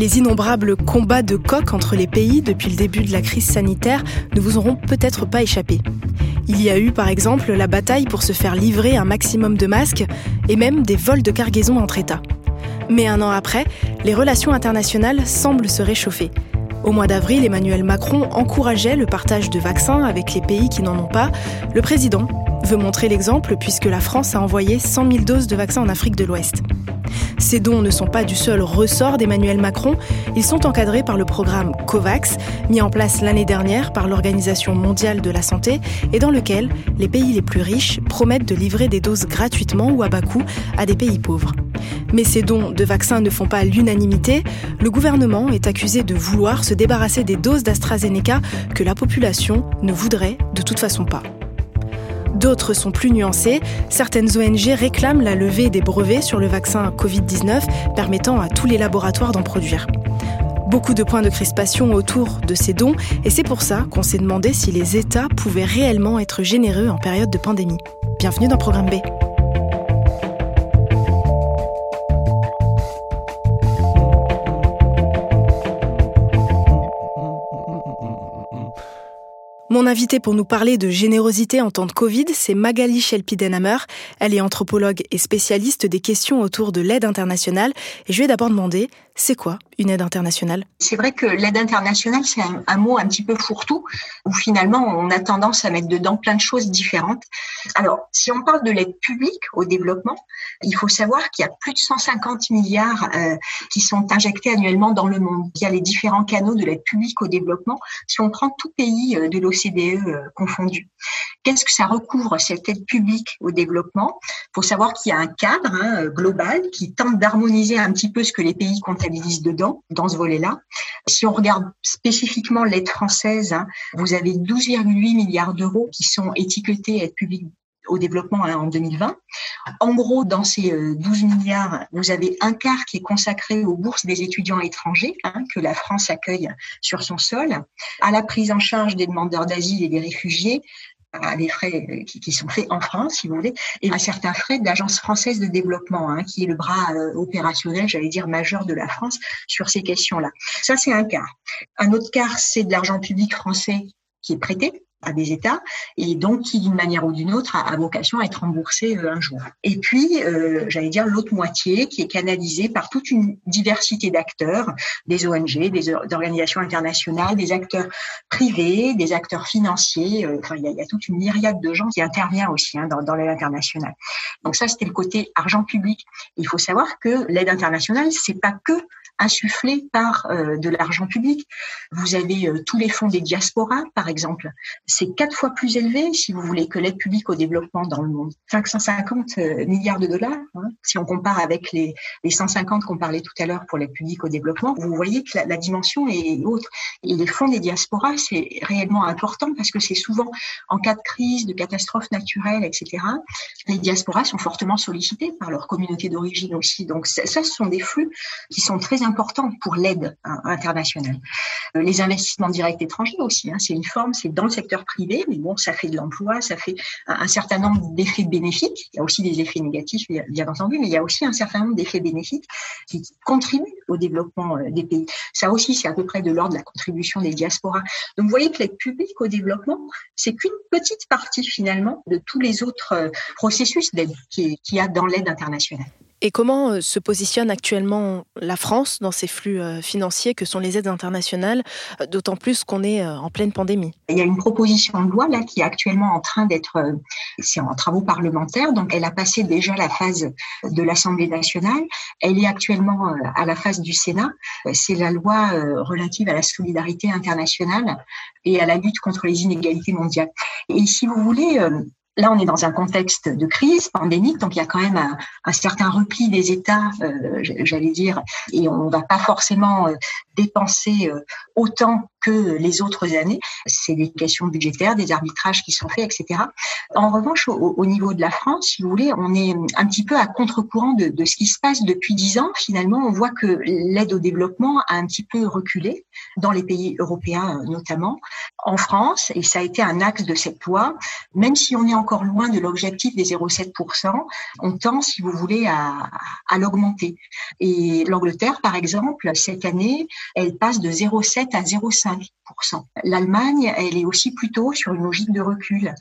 Les innombrables combats de coq entre les pays depuis le début de la crise sanitaire ne vous auront peut-être pas échappé. Il y a eu par exemple la bataille pour se faire livrer un maximum de masques et même des vols de cargaison entre États. Mais un an après, les relations internationales semblent se réchauffer. Au mois d'avril, Emmanuel Macron encourageait le partage de vaccins avec les pays qui n'en ont pas. Le président veut montrer l'exemple puisque la France a envoyé 100 000 doses de vaccins en Afrique de l'Ouest. Ces dons ne sont pas du seul ressort d'Emmanuel Macron, ils sont encadrés par le programme COVAX, mis en place l'année dernière par l'Organisation mondiale de la santé, et dans lequel les pays les plus riches promettent de livrer des doses gratuitement ou à bas coût à des pays pauvres. Mais ces dons de vaccins ne font pas l'unanimité. Le gouvernement est accusé de vouloir se débarrasser des doses d'AstraZeneca que la population ne voudrait de toute façon pas. D'autres sont plus nuancés. Certaines ONG réclament la levée des brevets sur le vaccin Covid-19 permettant à tous les laboratoires d'en produire. Beaucoup de points de crispation autour de ces dons et c'est pour ça qu'on s'est demandé si les États pouvaient réellement être généreux en période de pandémie. Bienvenue dans Programme B. Mon invitée pour nous parler de générosité en temps de Covid, c'est Magali Schelpidenhammer. Elle est anthropologue et spécialiste des questions autour de l'aide internationale. Et je lui ai d'abord demandé, c'est quoi une aide internationale? C'est vrai que l'aide internationale, c'est un, mot un petit peu fourre-tout, où finalement on a tendance à mettre dedans plein de choses différentes. Alors, si on parle de l'aide publique au développement, il faut savoir qu'il y a plus de 150 milliards euh, qui sont injectés annuellement dans le monde. Il y a les différents canaux de l'aide publique au développement. Si on prend tout pays de l'OCDE euh, confondu, qu'est-ce que ça recouvre cette aide publique au développement? Il faut savoir qu'il y a un cadre hein, global qui tente d'harmoniser un petit peu ce que les pays comptabilisent dedans dans ce volet-là. Si on regarde spécifiquement l'aide française, hein, vous avez 12,8 milliards d'euros qui sont étiquetés aide publique au développement hein, en 2020. En gros, dans ces 12 milliards, vous avez un quart qui est consacré aux bourses des étudiants étrangers hein, que la France accueille sur son sol, à la prise en charge des demandeurs d'asile et des réfugiés, à des frais qui, qui, sont faits en France, si vous voulez, et à certains frais de l'Agence française de développement, hein, qui est le bras euh, opérationnel, j'allais dire, majeur de la France sur ces questions-là. Ça, c'est un quart. Un autre quart, c'est de l'argent public français qui est prêté à des États et donc qui, d'une manière ou d'une autre, a, vocation à être remboursé euh, un jour. Et puis, euh, j'allais dire l'autre moitié qui est canalisée par toute une diversité d'acteurs, des ONG, des organisations internationales, des acteurs privés, des acteurs financiers. Euh, enfin, il y, a, toute une myriade de gens qui intervient aussi hein, dans, dans l'aide internationale. Donc ça, c'était le côté argent public. Il faut savoir que l'aide internationale, c'est pas que insufflé par euh, de l'argent public. Vous avez euh, tous les fonds des diasporas, par exemple. C'est quatre fois plus élevé, si vous voulez, que l'aide publique au développement dans le monde. 550 euh, milliards de dollars, hein, si on compare avec les, les 150 qu'on parlait tout à l'heure pour l'aide publique au développement. Vous voyez que la, dimension est autre. Et les fonds des diasporas, c'est réellement important parce que c'est souvent en cas de crise, de catastrophe naturelle, etc. Les diasporas sont fortement sollicités par leur communauté d'origine aussi. Donc ça, ça, ce sont des flux qui sont très important pour l'aide hein, internationale. Euh, les investissements directs étrangers aussi, hein, c'est une forme, c'est dans le secteur privé, mais bon, ça fait de l'emploi, ça fait un, certain nombre d'effets bénéfiques. Il y a aussi des effets négatifs, bien entendu, mais il y a aussi un certain nombre d'effets bénéfiques qui contribuent au développement euh, des pays. Ça aussi, c'est à peu près de l'ordre de la contribution des diasporas. Donc, vous voyez que l'aide publique au développement, c'est qu'une petite partie finalement de tous les autres euh, processus d'aide qu'il y a dans l'aide internationale. Et comment euh, se positionne actuellement la France dans ces flux euh, financiers que sont les aides internationales, euh, d'autant plus qu'on est en pleine pandémie? Il y a une proposition de loi là qui est actuellement en train d'être, c'est en travaux parlementaires, donc elle a passé déjà la phase de l'Assemblée nationale, elle est actuellement à la phase du Sénat. C'est la loi relative à la solidarité internationale et à la lutte contre les inégalités mondiales. Et si vous voulez, Là, on est dans un contexte de crise pandémique, donc il y a quand même un, certain repli des États, euh, j'allais dire, et on ne va pas forcément euh, dépenser euh, autant que les autres années. C'est des questions budgétaires, des arbitrages qui sont faits, etc. En revanche, au, niveau de la France, si vous voulez, on est un petit peu à contre-courant de, ce qui se passe depuis dix ans. Finalement, on voit que l'aide au développement a un petit peu reculé dans les pays européens notamment. En France, et ça a été un axe de cette loi, même si on est encore loin de l'objectif des 0,7%, on tend, si vous voulez, à, à l'augmenter. Et l'Angleterre, par exemple, cette année, elle passe de 0,7 à 0,5 L'Allemagne, elle est aussi plutôt sur une logique de recul.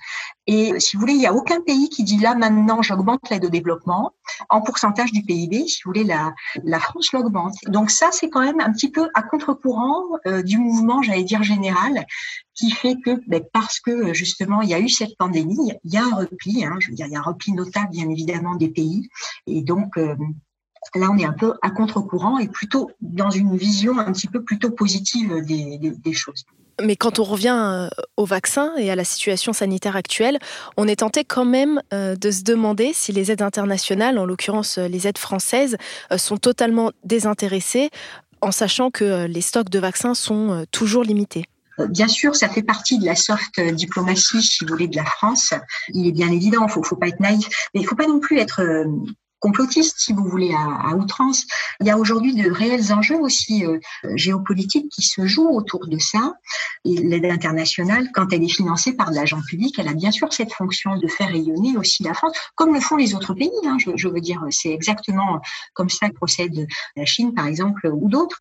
Et si vous voulez, il n'y a aucun pays qui dit là maintenant j'augmente l'aide au développement. En pourcentage du PIB, si vous voulez, la, France l'augmente. Donc ça, c'est quand même un petit peu à contre-courant euh, du mouvement, j'allais dire général, qui fait que ben, parce que justement il y a eu cette pandémie, il y a un repli. Hein, je veux dire, il y a un repli notable bien évidemment des pays. Et donc euh, Là, on est un peu à contre-courant et plutôt dans une vision un petit peu plutôt positive des, choses. Mais quand on revient euh, au vaccin et à la situation sanitaire actuelle, on est tenté quand même euh, de se demander si les aides internationales, en l'occurrence euh, les aides françaises, sont totalement désintéressées, en sachant que les stocks de vaccins sont toujours limités. Bien sûr, ça fait partie de la soft diplomatie, si vous voulez, de la France. Il est bien évident, il faut, faut pas être naïf, mais il faut pas non plus être complotiste, si vous voulez, à, outrance. Il y a aujourd'hui de réels enjeux aussi euh, géopolitiques qui se jouent autour de ça. Et l'aide internationale, quand elle est financée par de l'argent public, elle a bien sûr cette fonction de faire rayonner aussi la France, comme le font les autres pays. Hein, je, je, veux dire, c'est exactement comme ça que procède la Chine, par exemple, ou d'autres.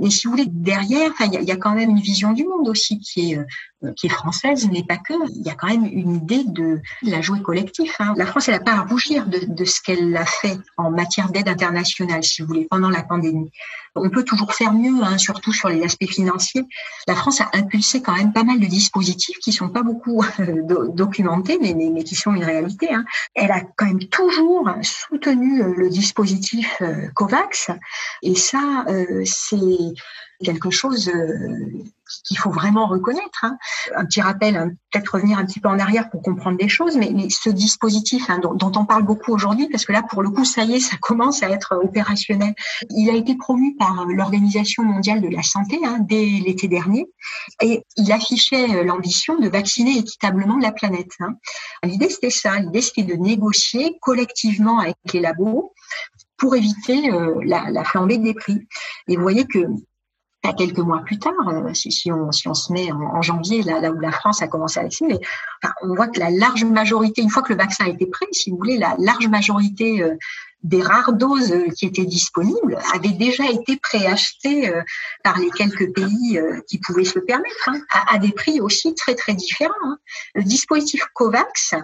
Mais si vous voulez, derrière, il y, y a quand même une vision du monde aussi qui est euh, qui est française, mais pas que. Il y a quand même une idée de la jouer collectif. Hein. La France, elle n'a pas à rougir de, de ce qu'elle a fait en matière d'aide internationale, si vous voulez, pendant la pandémie. On peut toujours faire mieux, hein, surtout sur les aspects financiers. La France a impulsé quand même pas mal de dispositifs qui sont pas beaucoup euh, documentés, mais, qui sont une réalité. Hein. Elle a quand même toujours soutenu euh, le dispositif euh, COVAX, et ça, c'est quelque chose qu'il faut vraiment reconnaître. Hein. Un petit rappel, hein, peut-être revenir un petit peu en arrière pour comprendre des choses, mais, ce dispositif hein, dont, on parle beaucoup aujourd'hui, parce que là, pour le coup, ça y est, ça commence à être opérationnel. Il a été promu par l'Organisation mondiale de la santé dès l'été dernier, et il affichait euh, l'ambition de vacciner équitablement la planète. L'idée, c'était ça. L'idée, c'était de négocier collectivement avec les labos pour éviter euh, la, la flambée des prix. Et vous voyez que pas quelques mois plus tard, euh, si, on, si on se met en, janvier, là, où la France a commencé à vacciner, enfin, on voit que la large majorité, une fois que le vaccin a été prêt, si vous voulez, la large majorité euh, des rares doses qui étaient disponibles avaient déjà été préachetées euh, par les quelques pays euh, qui pouvaient se le permettre, hein, à, des prix aussi très très différents. Hein. Le dispositif COVAX,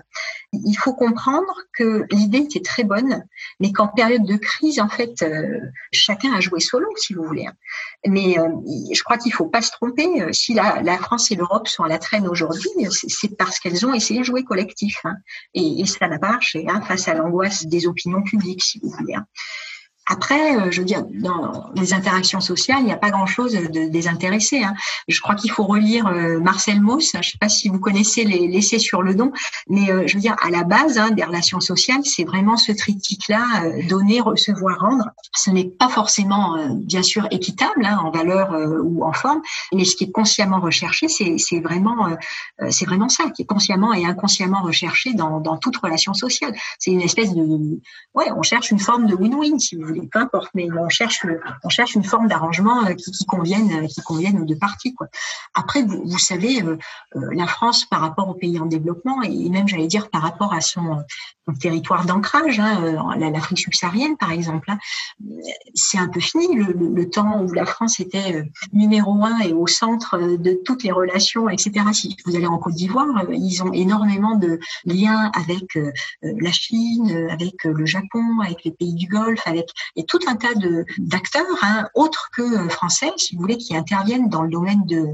il faut comprendre que l'idée était très bonne, mais qu'en période de crise, en fait, euh, chacun a joué solo, si vous voulez. Hein. Mais je crois qu'il faut pas se tromper. Si la, la France et l'Europe sont à la traîne aujourd'hui, c'est parce qu'elles ont essayé de jouer collectif, et, et, ça n'a pas marché face à l'angoisse des opinions publiques si vous voulez. Hein. Après, euh, je veux dire, dans les interactions sociales, il n'y a pas grand-chose de désintéressé. Hein. Je crois qu'il faut relire euh, Marcel Mauss. Je ne sais pas si vous connaissez les l'essai sur le don, mais euh, je veux dire, à la base hein, des relations sociales, c'est vraiment ce triptyque-là donner, recevoir, rendre. Ce n'est pas forcément, bien sûr, équitable hein, en valeur ou en forme, mais ce qui est consciemment recherché, c'est vraiment, c'est vraiment ça, qui est consciemment et inconsciemment recherché dans, dans toute relation sociale. C'est une espèce de, ouais, on cherche une forme de win-win, si vous voulez peu importe, mais on cherche, on cherche une forme d'arrangement qui, qui, convienne, qui convienne aux deux parties. Quoi. Après, vous, vous savez, la France par rapport aux pays en développement et même, j'allais dire, par rapport à son, territoire d'ancrage, hein, l'Afrique subsaharienne par exemple, hein, c'est un peu fini le, le, temps où la France était numéro un et au centre de toutes les relations, etc. Si vous allez en Côte d'Ivoire, ils ont énormément de liens avec la Chine, avec le Japon, avec les pays du Golfe, avec et tout un tas de d'acteurs hein, autres que français, si vous voulez, qui interviennent dans le domaine de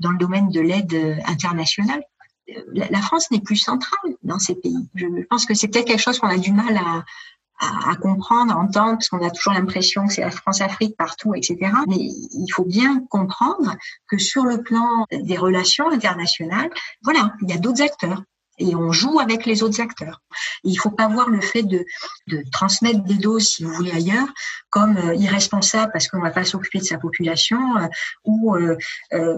dans le domaine de l'aide internationale. La, France n'est plus centrale dans ces pays. Je pense que c'est peut-être quelque chose qu'on a du mal à, à, comprendre, à entendre, parce qu'on a toujours l'impression que c'est la France-Afrique partout, etc. Mais il faut bien comprendre que sur le plan des relations internationales, voilà, il y a d'autres acteurs et on joue avec les autres acteurs. il ne faut pas voir le fait de, de, transmettre des doses, si vous voulez, ailleurs, comme euh, irresponsable parce qu'on ne va pas s'occuper de sa population, euh, ou euh,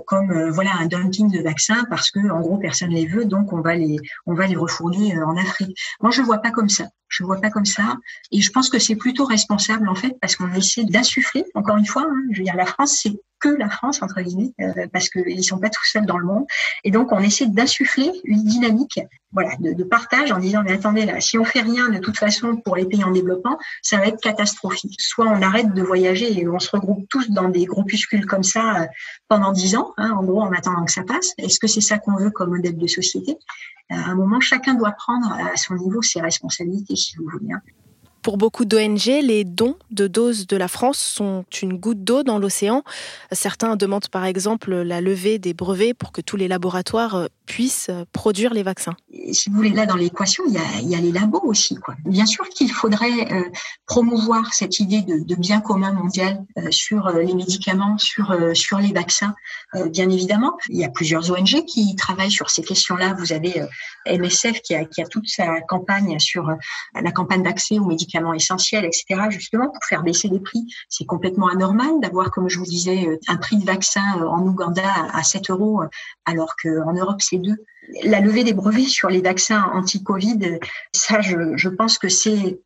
comme voilà un dumping de vaccins parce que en gros personne les veut, donc on va les on va les refourguer en Afrique. Moi, je ne vois pas comme ça. Je ne vois pas comme ça, et je pense que c'est plutôt responsable en fait parce qu'on essaie d'insuffler. Encore une fois, hein, je veux dire, la France, c'est que la France entre guillemets, parce qu'ils sont pas tout seuls dans le monde, et donc on essaie d'insuffler une dynamique voilà, de, partage en disant mais attendez là, si on fait rien de toute façon pour les pays en développement, ça va être catastrophique. Soit on arrête de voyager et on se regroupe tous dans des groupuscules comme ça euh, pendant dix ans, hein, en gros en attendant que ça passe. Est-ce que c'est ça qu'on veut comme modèle de société? À un moment, chacun doit prendre à son niveau ses responsabilités, si vous voulez. Hein. Pour beaucoup d'ONG, les dons de doses de la France sont une goutte d'eau dans l'océan. Certains demandent par exemple la levée des brevets pour que tous les laboratoires euh, puissent euh, produire les vaccins. Si vous voulez, là dans l'équation, il, y a les labos aussi. Bien sûr qu'il faudrait euh, promouvoir cette idée de, bien commun mondial sur les médicaments, sur, les vaccins, bien évidemment. Il y a plusieurs ONG qui travaillent sur ces questions-là. Vous avez MSF qui a toute sa campagne sur la campagne d'accès aux médicaments essentiels, etc., justement, pour faire baisser les prix. C'est complètement anormal d'avoir, comme je vous disais, euh, un prix de vaccin euh, en Ouganda à 7 euros, euh, alors qu'en Europe, c'est 2. La levée des brevets sur les vaccins anti-Covid, ça, je, pense que c'est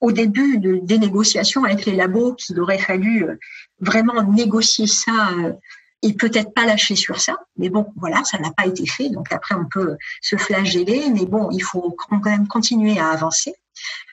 au début de, des négociations avec les labos qu'il aurait fallu vraiment négocier ça et peut-être pas lâcher sur ça. Mais bon, voilà, ça n'a pas été fait. Donc après, on peut se flageller, mais bon, il faut quand même continuer à avancer.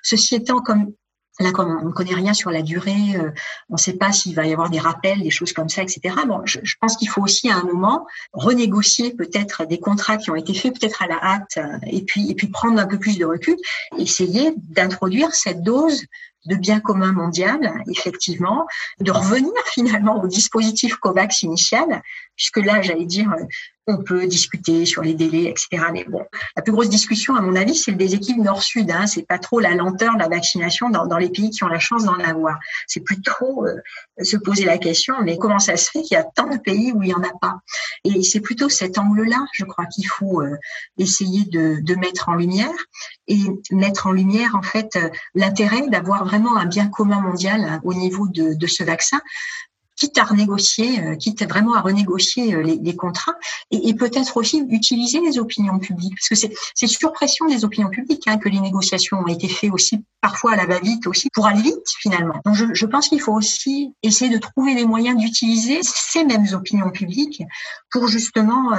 Ceci étant, comme Là, comme on ne connaît rien sur la durée, euh, on ne sait pas s'il va y avoir des rappels, des choses comme ça, etc. Bon, je, pense qu'il faut aussi à un moment renégocier peut-être des contrats qui ont été faits peut-être à la hâte, euh, et puis et puis prendre un peu plus de recul, essayer d'introduire cette dose de bien commun mondial, effectivement, de revenir finalement au dispositif COVAX initial, puisque là, j'allais dire, euh, on peut discuter sur les délais, etc. Mais bon, la plus grosse discussion, à mon avis, c'est le déséquilibre nord-sud. Hein. C'est pas trop la lenteur de la vaccination dans, les pays qui ont la chance d'en avoir. C'est plutôt euh, se poser la question, mais comment ça se fait qu'il y a tant de pays où il y en a pas? Et c'est plutôt cet angle-là, je crois, qu'il faut euh, essayer de, mettre en lumière et mettre en lumière en fait euh, l'intérêt d'avoir vraiment un bien commun mondial hein, au niveau de ce vaccin quitte à renégocier, euh, quitte vraiment à renégocier euh, les, contrats, et, et peut-être aussi utiliser les opinions publiques, parce que c'est sur pression des opinions publiques hein, que les négociations ont été faites aussi parfois à la va-vite aussi pour aller vite finalement. Donc je, je pense qu'il faut aussi essayer de trouver les moyens d'utiliser ces mêmes opinions publiques pour justement euh,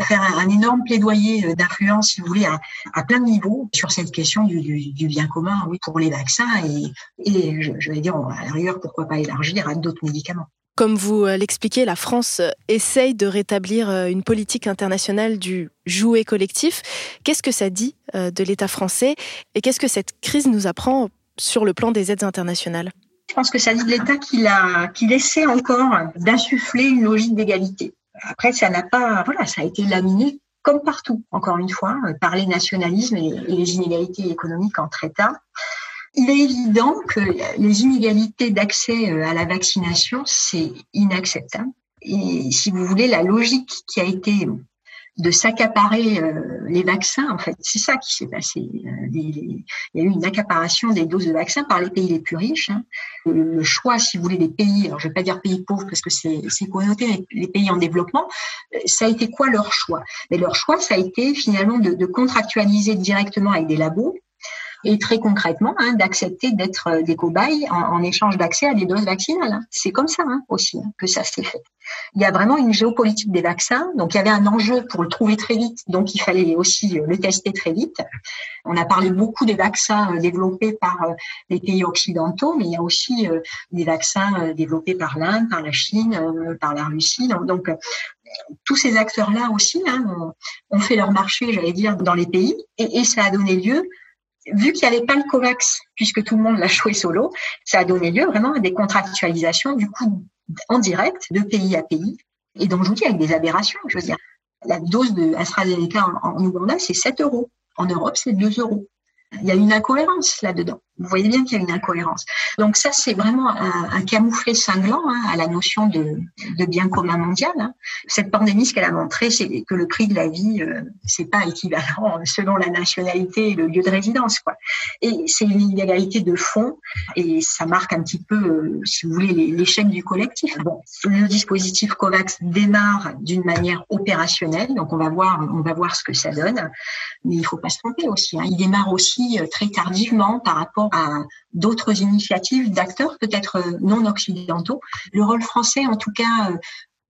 faire un, énorme plaidoyer d'influence, si vous voulez, à, à, plein de niveaux sur cette question du, du, du bien commun, oui, pour les vaccins et, et je, je vais dire à l'arrière pourquoi pas élargir à d'autres médicaments. Comme vous euh, l'expliquez, la France euh, essaye de rétablir euh, une politique internationale du jouet collectif. Qu'est-ce que ça dit de l'État français et qu'est-ce que cette crise nous apprend sur le plan des aides internationales? Je pense que ça dit de l'État qu'il essaie encore d'insuffler une logique d'égalité. Après, ça n'a pas, voilà, ça a été laminé comme partout, encore une fois, par les nationalismes et les inégalités économiques entre États. Il est évident que les inégalités d'accès euh, à la vaccination, c'est inacceptable. Et si vous voulez, la logique qui a été de s'accaparer euh, les vaccins, en fait, c'est ça qui s'est passé. Euh, il y a eu une accaparation des doses de vaccins par les pays les plus riches. Hein. Le choix, si vous voulez, des pays, alors je vais pas dire pays pauvres parce que c'est connoté, mais les pays en développement, ça a été quoi leur choix? Mais leur choix, ça a été finalement de, de contractualiser directement avec des labos et très concrètement hein, d'accepter d'être euh, des cobayes en, échange d'accès à des doses vaccinales. Hein. C'est comme ça hein, aussi que ça s'est fait. Il y a vraiment une géopolitique des vaccins, donc il y avait un enjeu pour le trouver très vite, donc il fallait aussi euh, le tester très vite. On a parlé beaucoup des vaccins euh, développés par les pays occidentaux, mais il y a aussi des vaccins développés par l'Inde, par la Chine, par la Russie. Donc, tous ces acteurs-là aussi ont, fait leur marché, j'allais dire, dans les pays, et ça a donné lieu vu qu'il n'y avait pas le COVAX, puisque tout le monde l'a joué solo, ça a donné lieu vraiment à des contractualisations, du coup, en direct, de pays à pays. Et donc, je vous dis, avec des aberrations, je veux dire. La dose de AstraZeneca en, en Ouganda, c'est 7 euros. En Europe, c'est 2 euros. Il y a une incohérence là-dedans. Vous voyez bien qu'il y a une incohérence. Donc ça, c'est vraiment un, camouflet cinglant hein, à la notion de, bien commun mondial. Hein. Cette pandémie, ce qu'elle a montré, c'est que le prix de la vie, euh, c'est pas équivalent selon la nationalité et le lieu de résidence. Quoi. Et c'est une inégalité de fond et ça marque un petit peu, euh, si vous voulez, l'échec du collectif. Bon, le dispositif COVAX démarre d'une manière opérationnelle, donc on va voir, on va voir ce que ça donne. Mais il faut pas se tromper aussi. Hein. Il démarre aussi euh, très tardivement par rapport à d'autres initiatives d'acteurs peut-être euh, non occidentaux. Le rôle français, en tout cas, euh,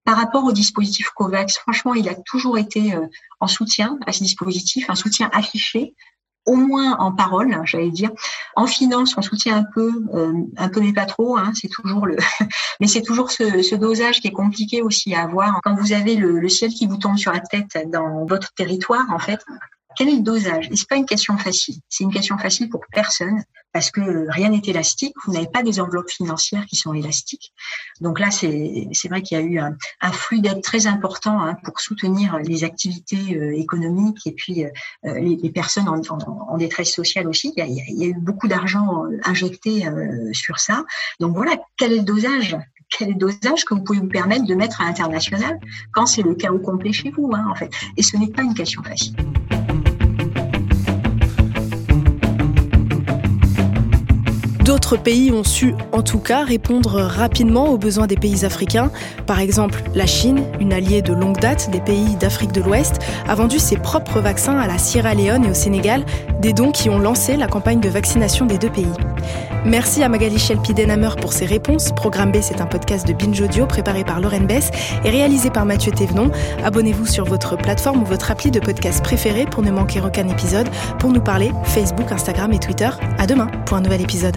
par rapport au dispositif COVAX, franchement, il a toujours été euh, en soutien à ce dispositif, un soutien affiché, au moins en parole, j'allais dire. En finance, on soutient un peu, un peu mais pas trop. Hein, c'est toujours le, mais c'est toujours ce, dosage qui est compliqué aussi à avoir. Quand vous avez le, le, ciel qui vous tombe sur la tête dans votre territoire, en fait, quel est le dosage? Et c'est pas une question facile. C'est une question facile pour personne parce que rien n'est élastique. Vous n'avez pas des enveloppes financières qui sont élastiques. Donc là, c'est vrai qu'il y a eu un, un flux d'aide très important hein, pour soutenir les activités euh, économiques et puis euh, les, personnes en, détresse sociale aussi. Il y a, eu beaucoup d'argent euh, injecté sur ça. Donc voilà, quel est le dosage? Quel dosage que vous pouvez vous permettre de mettre à l'international quand c'est le chaos complet chez vous, hein, en fait? Et ce n'est pas une question facile. D'autres pays ont su, en tout cas, répondre rapidement aux besoins des pays africains. Par exemple, la Chine, une alliée de longue date des pays d'Afrique de l'Ouest, a vendu ses propres vaccins à la Sierra Leone et au Sénégal, des dons qui ont lancé la campagne de vaccination des deux pays. Merci à Magali Shelpi-Denhammer pour ses réponses. Programme B, c'est un podcast de Binge Audio préparé par Lauren Bess et réalisé par Mathieu Thévenon. Abonnez-vous sur votre plateforme ou votre appli de podcast préféré pour ne manquer aucun épisode. Pour nous parler, Facebook, Instagram et Twitter. À demain pour un nouvel épisode.